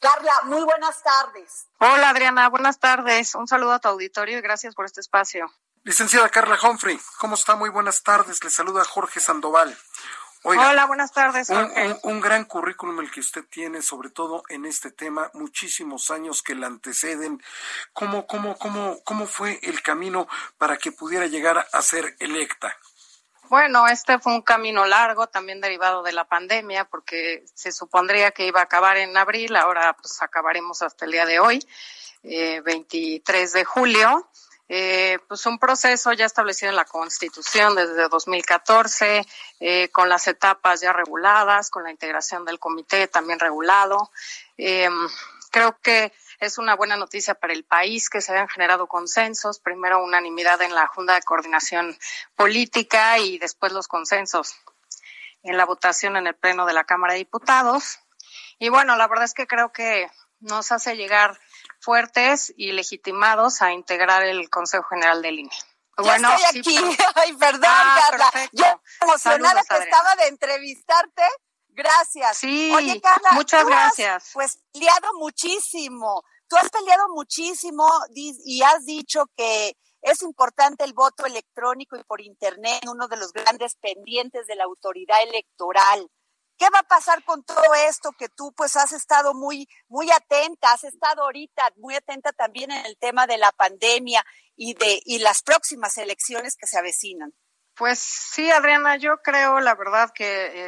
Carla, muy buenas tardes. Hola Adriana, buenas tardes. Un saludo a tu auditorio y gracias por este espacio. Licenciada Carla Humphrey, ¿cómo está? Muy buenas tardes. Le saluda Jorge Sandoval. Hola, buenas tardes. Un, un, gran currículum el que usted tiene, sobre todo en este tema, muchísimos años que le anteceden. ¿Cómo, cómo, cómo, cómo fue el camino para que pudiera llegar a ser electa? Bueno, este fue un camino largo, también derivado de la pandemia, porque se supondría que iba a acabar en abril, ahora pues acabaremos hasta el día de hoy, eh, 23 de julio. Eh, pues un proceso ya establecido en la Constitución desde 2014, eh, con las etapas ya reguladas, con la integración del comité también regulado. Eh, creo que es una buena noticia para el país que se hayan generado consensos, primero unanimidad en la Junta de Coordinación Política y después los consensos en la votación en el Pleno de la Cámara de Diputados. Y bueno, la verdad es que creo que nos hace llegar fuertes y legitimados a integrar el Consejo General del INE. Bueno, estoy aquí. Ay, perdón, ah, Carla. Yo emocionada que estaba de entrevistarte. Gracias. Sí, Oye, Carla, muchas gracias. pues peleado muchísimo. Tú has peleado muchísimo y has dicho que es importante el voto electrónico y por Internet, uno de los grandes pendientes de la autoridad electoral. ¿Qué va a pasar con todo esto que tú pues has estado muy muy atenta, has estado ahorita muy atenta también en el tema de la pandemia y de y las próximas elecciones que se avecinan? Pues sí, Adriana, yo creo la verdad que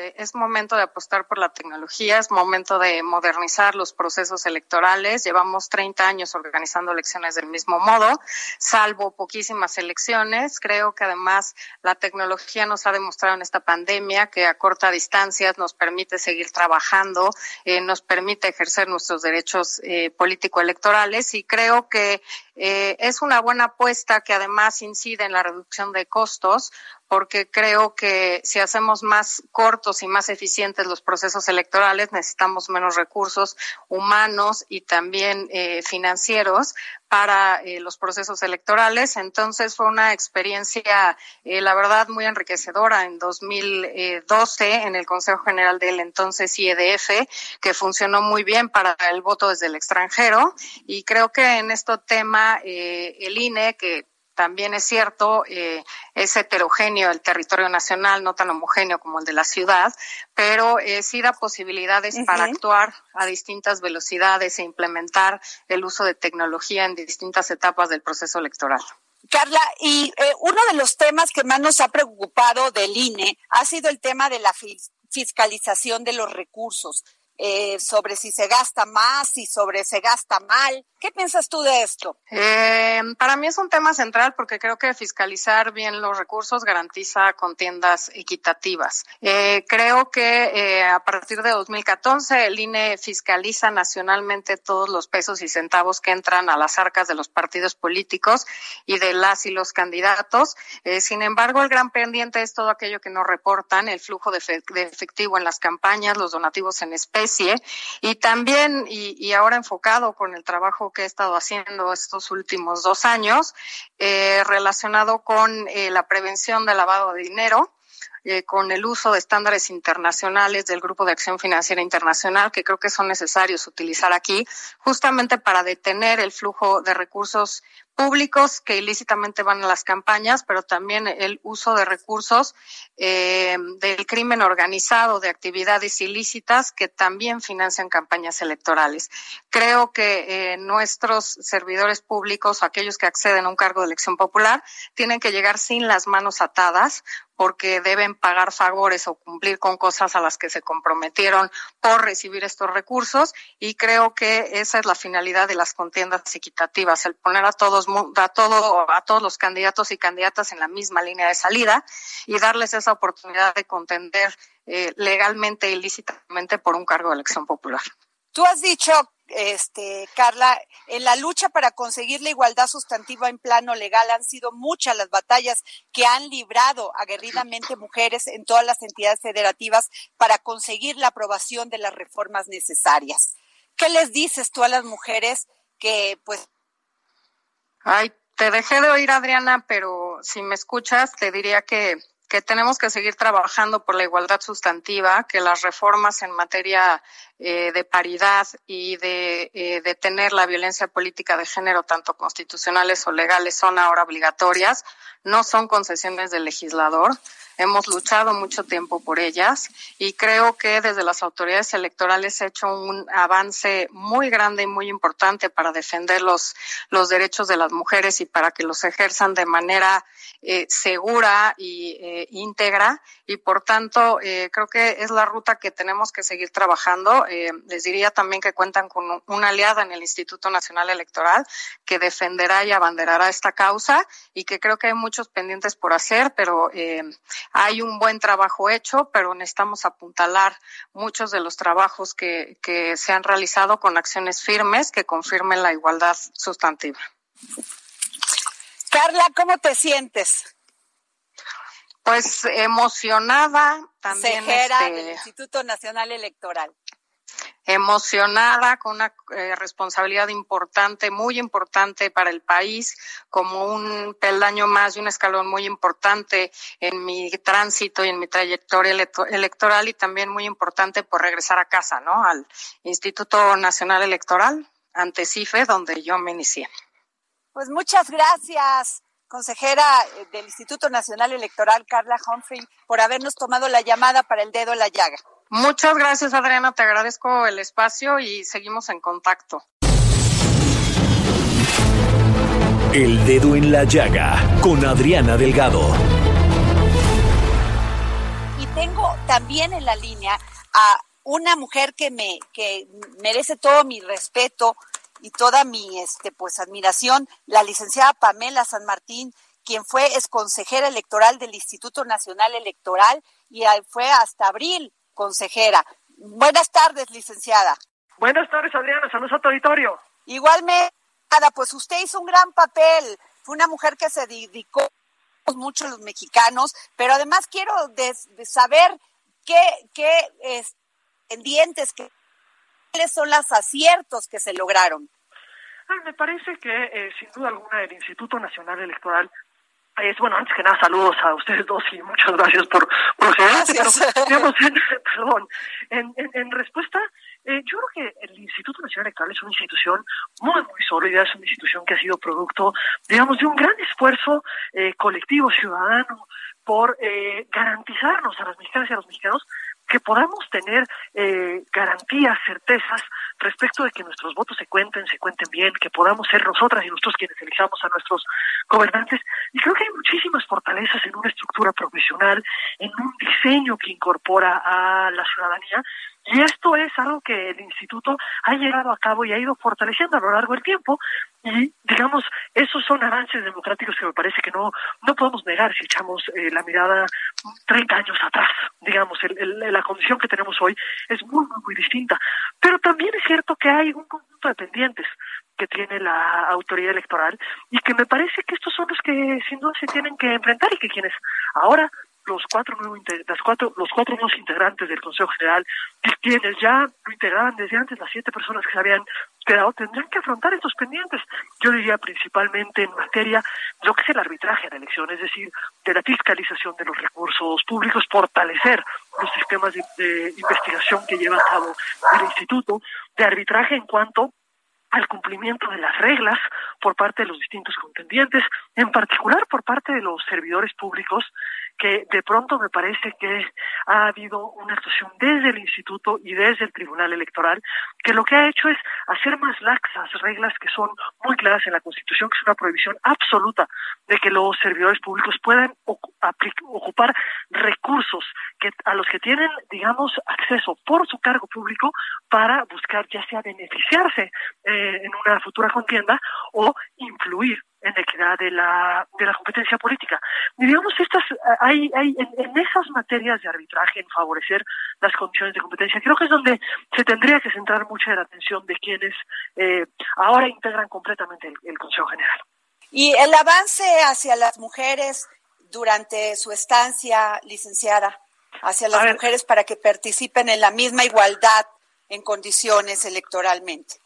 eh, es momento de apostar por la tecnología, es momento de modernizar los procesos electorales. Llevamos 30 años organizando elecciones del mismo modo, salvo poquísimas elecciones. Creo que además la tecnología nos ha demostrado en esta pandemia que a corta distancia nos permite seguir trabajando, eh, nos permite ejercer nuestros derechos eh, político-electorales y creo que es una buena apuesta que además incide en la reducción de costos, porque creo que si hacemos más cortos y más eficientes los procesos electorales, necesitamos menos recursos humanos y también eh, financieros para eh, los procesos electorales. Entonces fue una experiencia, eh, la verdad, muy enriquecedora en 2012 en el Consejo General del entonces IEDF, que funcionó muy bien para el voto desde el extranjero. Y creo que en este tema eh, el INE, que también es cierto, eh, es heterogéneo el territorio nacional, no tan homogéneo como el de la ciudad, pero eh, sí da posibilidades para actuar a distintas velocidades e implementar el uso de tecnología en distintas etapas del proceso electoral. Carla, y eh, uno de los temas que más nos ha preocupado del INE ha sido el tema de la fiscalización de los recursos. Eh, sobre si se gasta más, y sobre se gasta mal. ¿Qué piensas tú de esto? Eh, para mí es un tema central porque creo que fiscalizar bien los recursos garantiza contiendas equitativas. Eh, creo que a partir de 2014 el INE fiscaliza nacionalmente todos los pesos y centavos que entran a las arcas de los partidos políticos y de las y los candidatos. sin embargo, el gran pendiente es todo aquello que no reportan, el flujo de efectivo en las campañas, los donativos en especie y también, y, ahora enfocado con el trabajo que he estado haciendo estos últimos dos años, eh, relacionado con eh, la prevención del lavado de dinero. Eh, con el uso de estándares internacionales del Grupo de Acción Financiera Internacional, que creo que son necesarios utilizar aquí, justamente para detener el flujo de recursos públicos que ilícitamente van a las campañas, pero también el uso de recursos eh, del crimen organizado, de actividades ilícitas que también financian campañas electorales. Creo que eh, nuestros servidores públicos, aquellos que acceden a un cargo de elección popular, tienen que llegar sin las manos atadas porque deben pagar favores o cumplir con cosas a las que se comprometieron por recibir estos recursos y creo que esa es la finalidad de las contiendas equitativas, el poner a todos a todo a todos los candidatos y candidatas en la misma línea de salida y darles esa oportunidad de contender eh, legalmente e ilícitamente por un cargo de elección popular. Tú has dicho, este, Carla, en la lucha para conseguir la igualdad sustantiva en plano legal han sido muchas las batallas que han librado aguerridamente mujeres en todas las entidades federativas para conseguir la aprobación de las reformas necesarias. ¿Qué les dices tú a las mujeres que, pues... Ay, te dejé de oír, Adriana, pero si me escuchas, te diría que que tenemos que seguir trabajando por la igualdad sustantiva, que las reformas en materia eh, de paridad y de eh, detener la violencia política de género, tanto constitucionales o legales, son ahora obligatorias, no son concesiones del legislador. Hemos luchado mucho tiempo por ellas y creo que desde las autoridades electorales se ha hecho un avance muy grande y muy importante para defender los, los derechos de las mujeres y para que los ejerzan de manera eh, segura y íntegra y por tanto eh, creo que es la ruta que tenemos que seguir trabajando. les diría también que cuentan con una aliada en el Instituto Nacional Electoral que defenderá y abanderará esta causa y que creo que hay muchos pendientes por hacer, pero hay un buen trabajo hecho, pero necesitamos apuntalar muchos de los trabajos que, que se han realizado con acciones firmes que confirmen la igualdad sustantiva. Carla, ¿cómo te sientes? Pues emocionada también. Consejera este, del Instituto Nacional Electoral emocionada, con una eh, responsabilidad importante, muy importante para el país, como un peldaño más y un escalón muy importante en mi tránsito y en mi trayectoria electoral y también muy importante por regresar a casa, ¿no? Al Instituto Nacional Electoral, ante CIFE, donde yo me inicié. Pues muchas gracias consejera eh, del Instituto Nacional Electoral, Carla Humphrey, por habernos tomado la llamada para el dedo en la llaga. Muchas gracias, Adriana. Te agradezco el espacio y seguimos en contacto. El dedo en la llaga con Adriana Delgado. Y tengo también en la línea a una mujer que me que merece todo mi respeto y toda mi este pues admiración, la licenciada Pamela San Martín, quien fue consejera electoral del Instituto Nacional Electoral y fue hasta abril consejera. Buenas tardes, licenciada. Buenas tardes, Adriana. Saludos a tu auditorio. Igualmente, pues usted hizo un gran papel. Fue una mujer que se dedicó mucho a los mexicanos, pero además quiero saber qué, qué es, pendientes, qué, cuáles son los aciertos que se lograron. me parece que, eh, sin duda alguna, el Instituto Nacional Electoral es bueno, antes que nada, saludos a ustedes dos y muchas gracias por, por pero, digamos, en, perdón, en, en, respuesta, eh, yo creo que el Instituto Nacional Electoral es una institución muy, muy sólida, es una institución que ha sido producto, digamos, de un gran esfuerzo eh, colectivo ciudadano por eh, garantizarnos a las mexicanas y a los mexicanos que podamos tener eh, garantías, certezas respecto de que nuestros votos se cuenten, se cuenten bien, que podamos ser nosotras y nosotros quienes elijamos a nuestros gobernantes. Y creo que hay muchísimas fortalezas en una estructura profesional, en un diseño que incorpora a la ciudadanía y esto es algo que el instituto ha llevado a cabo y ha ido fortaleciendo a lo largo del tiempo. Y, digamos, esos son avances democráticos que me parece que no, no podemos negar si echamos eh, la mirada 30 años atrás. Digamos, la condición que tenemos hoy es muy, muy, muy distinta. Pero también es cierto que hay un conjunto de pendientes que tiene la autoridad electoral y que me parece que estos son los que sin duda se tienen que enfrentar y que quienes ahora los cuatro nuevos las cuatro los cuatro nuevos integrantes del Consejo General quienes ya lo integraban desde antes las siete personas que se habían quedado tendrán que afrontar estos pendientes yo diría principalmente en materia de lo que es el arbitraje en elecciones es decir de la fiscalización de los recursos públicos fortalecer los sistemas de investigación que lleva a cabo el instituto de arbitraje en cuanto al cumplimiento de las reglas por parte de los distintos contendientes, en particular por parte de los servidores públicos que de pronto me parece que ha habido una actuación desde el instituto y desde el Tribunal Electoral que lo que ha hecho es hacer más laxas reglas que son muy claras en la Constitución, que es una prohibición absoluta de que los servidores públicos puedan ocupar recursos que a los que tienen, digamos, acceso por su cargo público para buscar ya sea beneficiarse eh, en una futura contienda o influir en la equidad de la, de la competencia política. Y digamos, estas, hay, hay en, esas materias de arbitraje, en favorecer las condiciones de competencia, creo que es donde se tendría que centrar mucha de la atención de quienes eh, ahora integran completamente el, el Consejo General. Y el avance hacia las mujeres durante su estancia, licenciada, hacia las mujeres para que participen en la misma igualdad en condiciones electoralmente.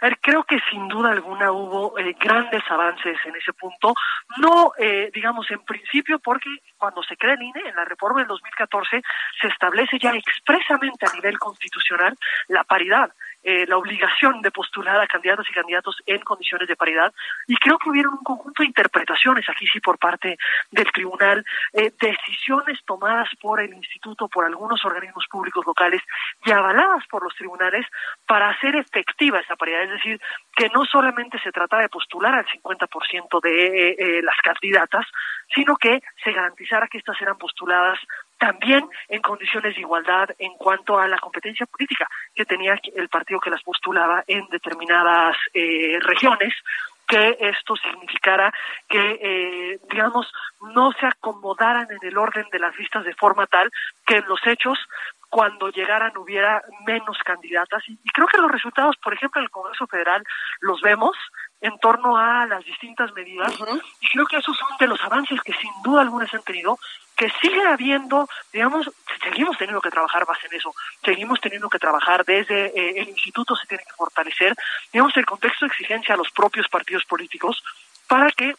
A ver, creo que sin duda alguna hubo eh, grandes avances en ese punto, no, eh, digamos, en principio porque cuando se crea el INE, en la reforma del 2014, se establece ya expresamente a nivel constitucional la paridad. Eh, la obligación de postular a candidatos y candidatos en condiciones de paridad y creo que hubieron un conjunto de interpretaciones aquí sí por parte del tribunal, eh, decisiones tomadas por el instituto, por algunos organismos públicos locales y avaladas por los tribunales para hacer efectiva esa paridad, es decir, que no solamente se trata de postular al 50% de eh, las candidatas, sino que se garantizara que estas eran postuladas también en condiciones de igualdad en cuanto a la competencia política que tenía el partido que las postulaba en determinadas eh, regiones que esto significara que, eh, digamos, no se acomodaran en el orden de las listas de forma tal que en los hechos cuando llegaran hubiera menos candidatas. Y, creo que los resultados, por ejemplo, en el Congreso Federal los vemos en torno a las distintas medidas. Y creo que esos son de los avances que sin duda alguna se han tenido que sigue habiendo, digamos, seguimos teniendo que trabajar más en eso, seguimos teniendo que trabajar desde eh, el instituto se tiene que fortalecer, digamos, el contexto de exigencia a los propios partidos políticos para que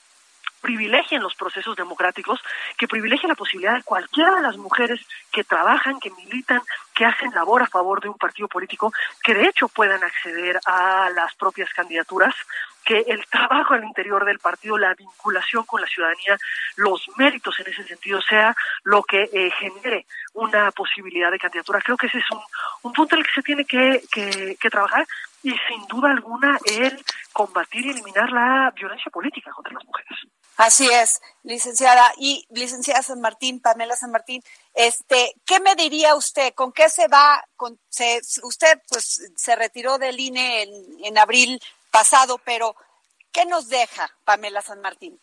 privilegien los procesos democráticos, que privilegien la posibilidad de cualquiera de las mujeres que trabajan, que militan, que hacen labor a favor de un partido político, que de hecho puedan acceder a las propias candidaturas, que el trabajo al interior del partido, la vinculación con la ciudadanía, los méritos en ese sentido sea lo que eh, genere una posibilidad de candidatura. Creo que ese es un, un punto en el que se tiene que, que, que trabajar y sin duda alguna el combatir y eliminar la violencia política contra las mujeres. Así es, licenciada. Y licenciada San Martín, Pamela San Martín, este, ¿qué me diría usted? ¿Con qué se va? Con, se, usted pues se retiró del INE en, en abril pasado, pero ¿qué nos deja Pamela San Martín?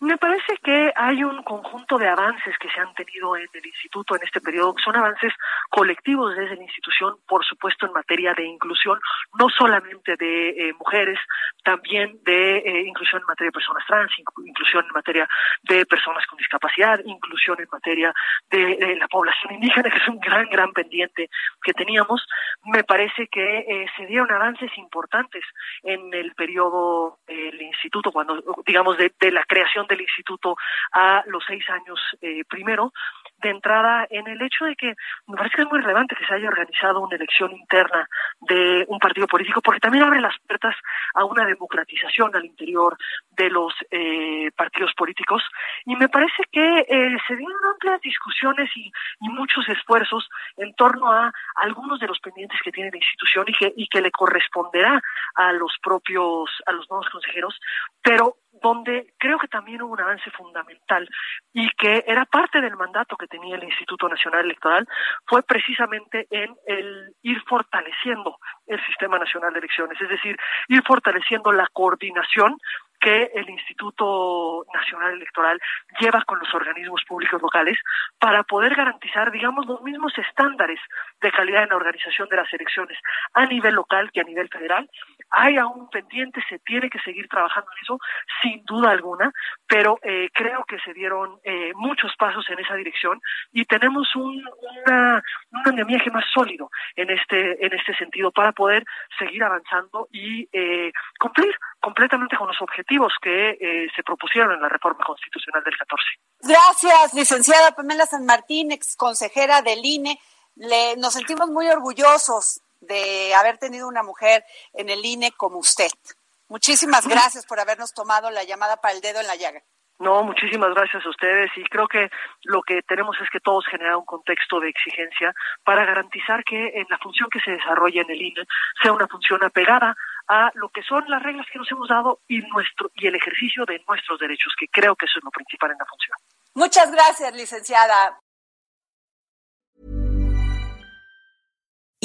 Me parece que hay un conjunto de avances que se han tenido en el instituto en este periodo, son avances colectivos desde la institución, por supuesto en materia de inclusión, no solamente de eh, mujeres, también de eh, inclusión en materia de personas trans, inclusión en materia de personas con discapacidad, inclusión en materia de, la población indígena, que es un gran, gran pendiente que teníamos. Me parece que eh, se dieron avances importantes en el periodo del instituto, cuando, digamos, de la creación del instituto a los seis años eh, primero, de entrada en el hecho de que me parece que es muy relevante que se haya organizado una elección interna de un partido político, porque también abre las puertas a una democratización al interior de los eh, partidos políticos. Y me parece que eh, se dieron amplias discusiones y, y, muchos esfuerzos en torno a algunos de los pendientes que tiene la institución y que, y que le corresponderá a los propios, a los nuevos consejeros, pero donde creo que también hubo un avance fundamental y que era parte del mandato que tenía el Instituto Nacional Electoral, fue precisamente en el ir fortaleciendo el Sistema Nacional de Elecciones, es decir, ir fortaleciendo la coordinación que el Instituto Nacional Electoral lleva con los organismos públicos locales para poder garantizar, digamos, los mismos estándares de calidad en la organización de las elecciones a nivel local que a nivel federal. Hay aún pendiente, se tiene que seguir trabajando en eso, sin duda alguna, pero eh, creo que se dieron eh, muchos pasos en esa dirección y tenemos un, una, un andamiaje más sólido en este, en este sentido para poder seguir avanzando y eh, cumplir completamente con los objetivos que eh, se propusieron en la reforma constitucional del 14. Gracias, licenciada Pamela San Martín, ex consejera del INE. Le, nos sentimos muy orgullosos de haber tenido una mujer en el INE como usted. Muchísimas gracias por habernos tomado la llamada para el dedo en la llaga. No, muchísimas gracias a ustedes y creo que lo que tenemos es que todos generar un contexto de exigencia para garantizar que en la función que se desarrolla en el INE sea una función apegada a lo que son las reglas que nos hemos dado y nuestro y el ejercicio de nuestros derechos, que creo que eso es lo principal en la función. Muchas gracias, licenciada.